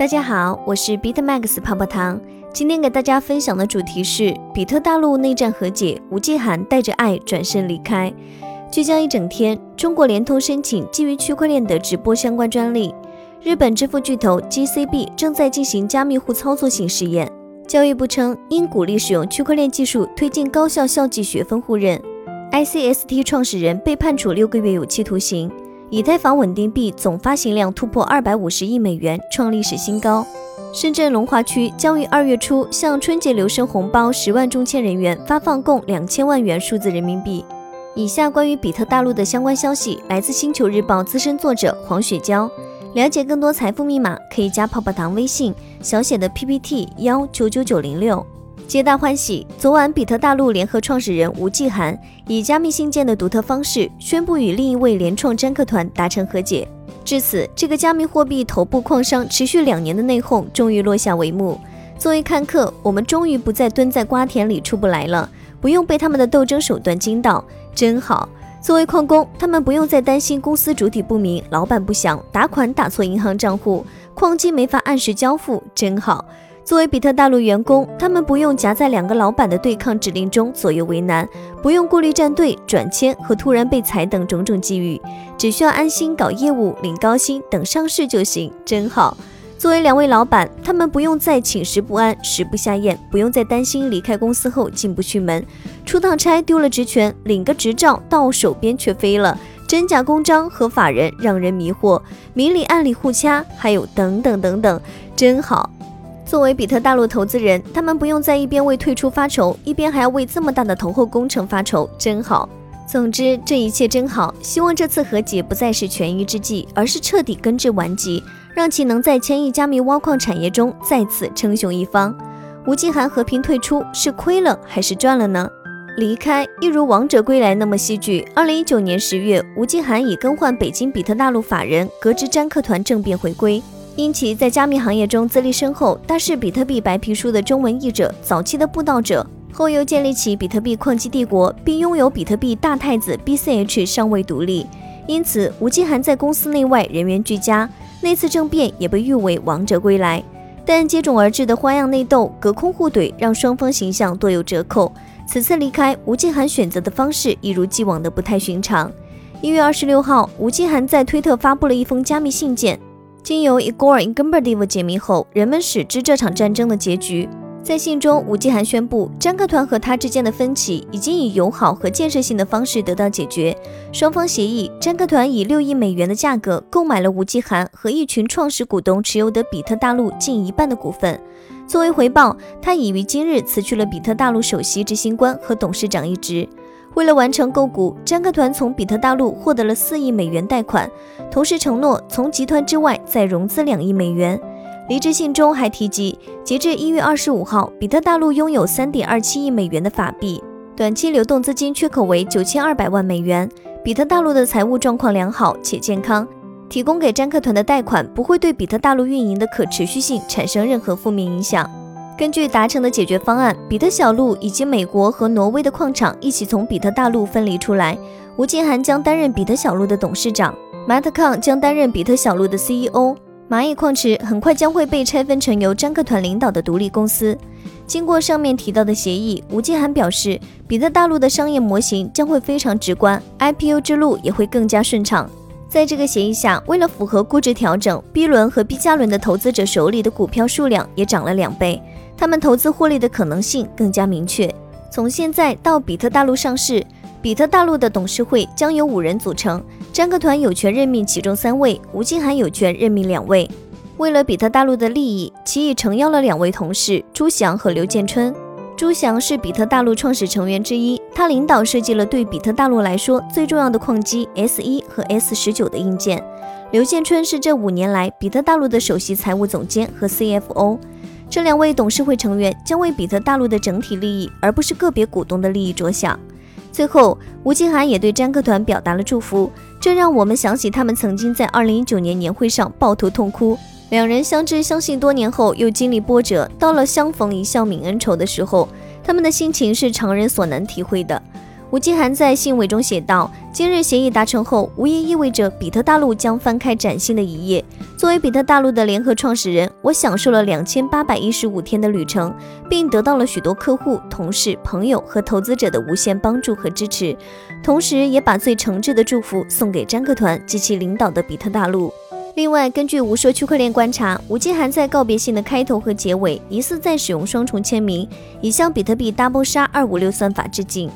大家好，我是 BitMax 泡泡糖。今天给大家分享的主题是比特大陆内战和解，吴继涵带着爱转身离开。聚焦一整天，中国联通申请基于区块链的直播相关专利。日本支付巨头 GCB 正在进行加密户操作性试验。教育部称，应鼓励使用区块链技术推进高校校际学分互认。ICST 创始人被判处六个月有期徒刑。以太坊稳定币总发行量突破二百五十亿美元，创历史新高。深圳龙华区将于二月初向春节留声红包十万中签人员发放共两千万元数字人民币。以下关于比特大陆的相关消息来自星球日报资深作者黄雪娇。了解更多财富密码，可以加泡泡糖微信小写的 PPT 幺九九九零六。皆大欢喜！昨晚，比特大陆联合创始人吴继涵以加密信件的独特方式宣布与另一位联创占客团达成和解。至此，这个加密货币头部矿商持续两年的内讧终于落下帷幕。作为看客，我们终于不再蹲在瓜田里出不来了，不用被他们的斗争手段惊到，真好。作为矿工，他们不用再担心公司主体不明、老板不详、打款打错银行账户、矿机没法按时交付，真好。作为比特大陆员工，他们不用夹在两个老板的对抗指令中左右为难，不用顾虑站队、转签和突然被裁等种种机遇，只需要安心搞业务、领高薪、等上市就行，真好。作为两位老板，他们不用再寝食不安、食不下咽，不用再担心离开公司后进不去门，出趟差丢了职权，领个执照到手边却飞了，真假公章和法人让人迷惑，明里暗里互掐，还有等等等等，真好。作为比特大陆投资人，他们不用在一边为退出发愁，一边还要为这么大的投后工程发愁，真好。总之，这一切真好。希望这次和解不再是权宜之计，而是彻底根治顽疾，让其能在千亿加密挖矿产业中再次称雄一方。吴继涵和平退出，是亏了还是赚了呢？离开一如王者归来那么戏剧。二零一九年十月，吴继涵以更换北京比特大陆法人，革职詹克团政变回归。因其在加密行业中资历深厚，大是比特币白皮书的中文译者，早期的布道者，后又建立起比特币矿机帝国，并拥有比特币大太子 BCH 尚未独立，因此吴继涵在公司内外人员俱佳。那次政变也被誉为王者归来，但接踵而至的花样内斗、隔空互怼，让双方形象多有折扣。此次离开，吴继涵选择的方式一如既往的不太寻常。一月二十六号，吴继涵在推特发布了一封加密信件。经由 Igor Ingberdiv 解密后，人们始知这场战争的结局。在信中，吴继寒宣布，詹克团和他之间的分歧已经以友好和建设性的方式得到解决。双方协议，詹克团以六亿美元的价格购买了吴继寒和一群创始股东持有的比特大陆近一半的股份。作为回报，他已于今日辞去了比特大陆首席执行官和董事长一职。为了完成购股，詹克团从比特大陆获得了四亿美元贷款，同时承诺从集团之外再融资两亿美元。离职信中还提及，截至一月二十五号，比特大陆拥有三点二七亿美元的法币，短期流动资金缺口为九千二百万美元。比特大陆的财务状况良好且健康，提供给詹克团的贷款不会对比特大陆运营的可持续性产生任何负面影响。根据达成的解决方案，比特小路以及美国和挪威的矿场一起从比特大陆分离出来。吴金涵将担任比特小路的董事长，马特康将担任比特小路的 CEO。蚂蚁矿池很快将会被拆分成由詹克团领导的独立公司。经过上面提到的协议，吴金涵表示，比特大陆的商业模型将会非常直观，IPO 之路也会更加顺畅。在这个协议下，为了符合估值调整，B 轮和 B 加轮的投资者手里的股票数量也涨了两倍。他们投资获利的可能性更加明确。从现在到比特大陆上市，比特大陆的董事会将由五人组成，詹克团有权任命其中三位，吴金涵有权任命两位。为了比特大陆的利益，其已诚邀了两位同事朱翔和刘建春。朱翔是比特大陆创始成员之一，他领导设计了对比特大陆来说最重要的矿机 S 一和 S 十九的硬件。刘建春是这五年来比特大陆的首席财务总监和 CFO。这两位董事会成员将为比特大陆的整体利益，而不是个别股东的利益着想。最后，吴继涵也对詹克团表达了祝福，这让我们想起他们曾经在2019年年会上抱头痛哭。两人相知相信多年后，又经历波折，到了相逢一笑泯恩仇的时候，他们的心情是常人所难体会的。吴继涵在信尾中写道：“今日协议达成后，无疑意味着比特大陆将翻开崭新的一页。作为比特大陆的联合创始人，我享受了两千八百一十五天的旅程，并得到了许多客户、同事、朋友和投资者的无限帮助和支持，同时也把最诚挚的祝福送给詹克团及其领导的比特大陆。”另外，根据无说区块链观察，吴继涵在告别信的开头和结尾疑似在使用双重签名，以向比特币 Double 杀二五六算法致敬。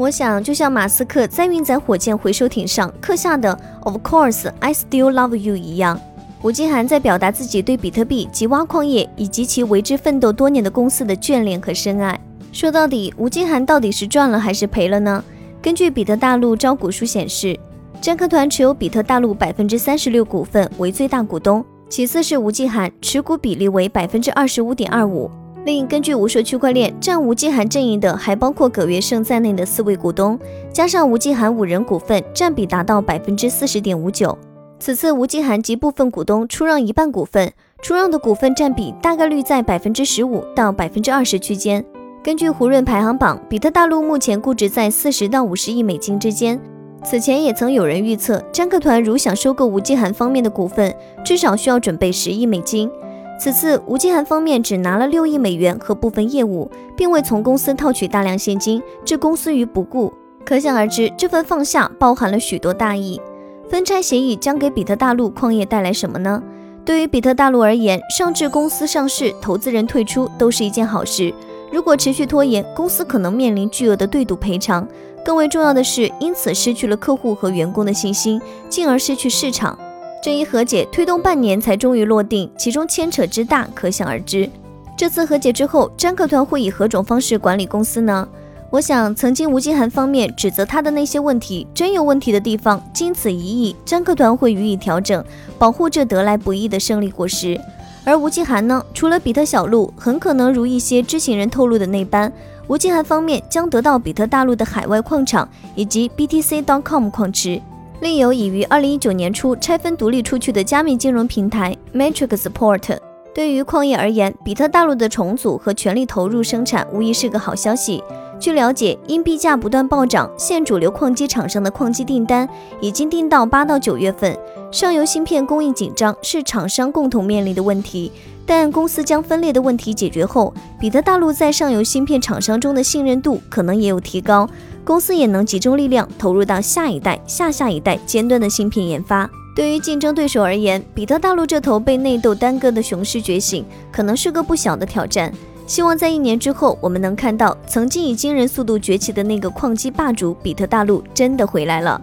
我想，就像马斯克在运载火箭回收艇上刻下的 “Of course, I still love you” 一样，吴继涵在表达自己对比特币及挖矿业以及其为之奋斗多年的公司的眷恋和深爱。说到底，吴继涵到底是赚了还是赔了呢？根据比特大陆招股书显示，詹克团持有比特大陆百分之三十六股份为最大股东，其次是吴继涵，持股比例为百分之二十五点二五。另根据无说区块链，占吴继涵阵营的还包括葛月胜在内的四位股东，加上吴继涵五人股份，占比达到百分之四十点五九。此次吴继涵及部分股东出让一半股份，出让的股份占比大概率在百分之十五到百分之二十区间。根据胡润排行榜，比特大陆目前估值在四十到五十亿美金之间。此前也曾有人预测，詹克团如想收购吴继涵方面的股份，至少需要准备十亿美金。此次吴继涵方面只拿了六亿美元和部分业务，并未从公司套取大量现金，置公司于不顾。可想而知，这份放下包含了许多大义。分拆协议将给比特大陆矿业带来什么呢？对于比特大陆而言，上至公司上市，投资人退出都是一件好事。如果持续拖延，公司可能面临巨额的对赌赔偿。更为重要的是，因此失去了客户和员工的信心，进而失去市场。这一和解推动半年才终于落定，其中牵扯之大可想而知。这次和解之后，詹克团会以何种方式管理公司呢？我想，曾经吴继涵方面指责他的那些问题，真有问题的地方，经此一役，詹克团会予以调整，保护这得来不易的胜利果实。而吴继涵呢，除了比特小路，很可能如一些知情人透露的那般，吴继涵方面将得到比特大陆的海外矿场以及 BTC.com 矿池。另有已于二零一九年初拆分独立出去的加密金融平台 Matrixport。对于矿业而言，比特大陆的重组和全力投入生产无疑是个好消息。据了解，因币价不断暴涨，现主流矿机厂商的矿机订单已经订到八到九月份。上游芯片供应紧张是厂商共同面临的问题，但公司将分裂的问题解决后，比特大陆在上游芯片厂商中的信任度可能也有提高。公司也能集中力量投入到下一代、下下一代尖端的芯片研发。对于竞争对手而言，比特大陆这头被内斗耽搁的雄狮觉醒，可能是个不小的挑战。希望在一年之后，我们能看到曾经以惊人速度崛起的那个矿机霸主比特大陆真的回来了。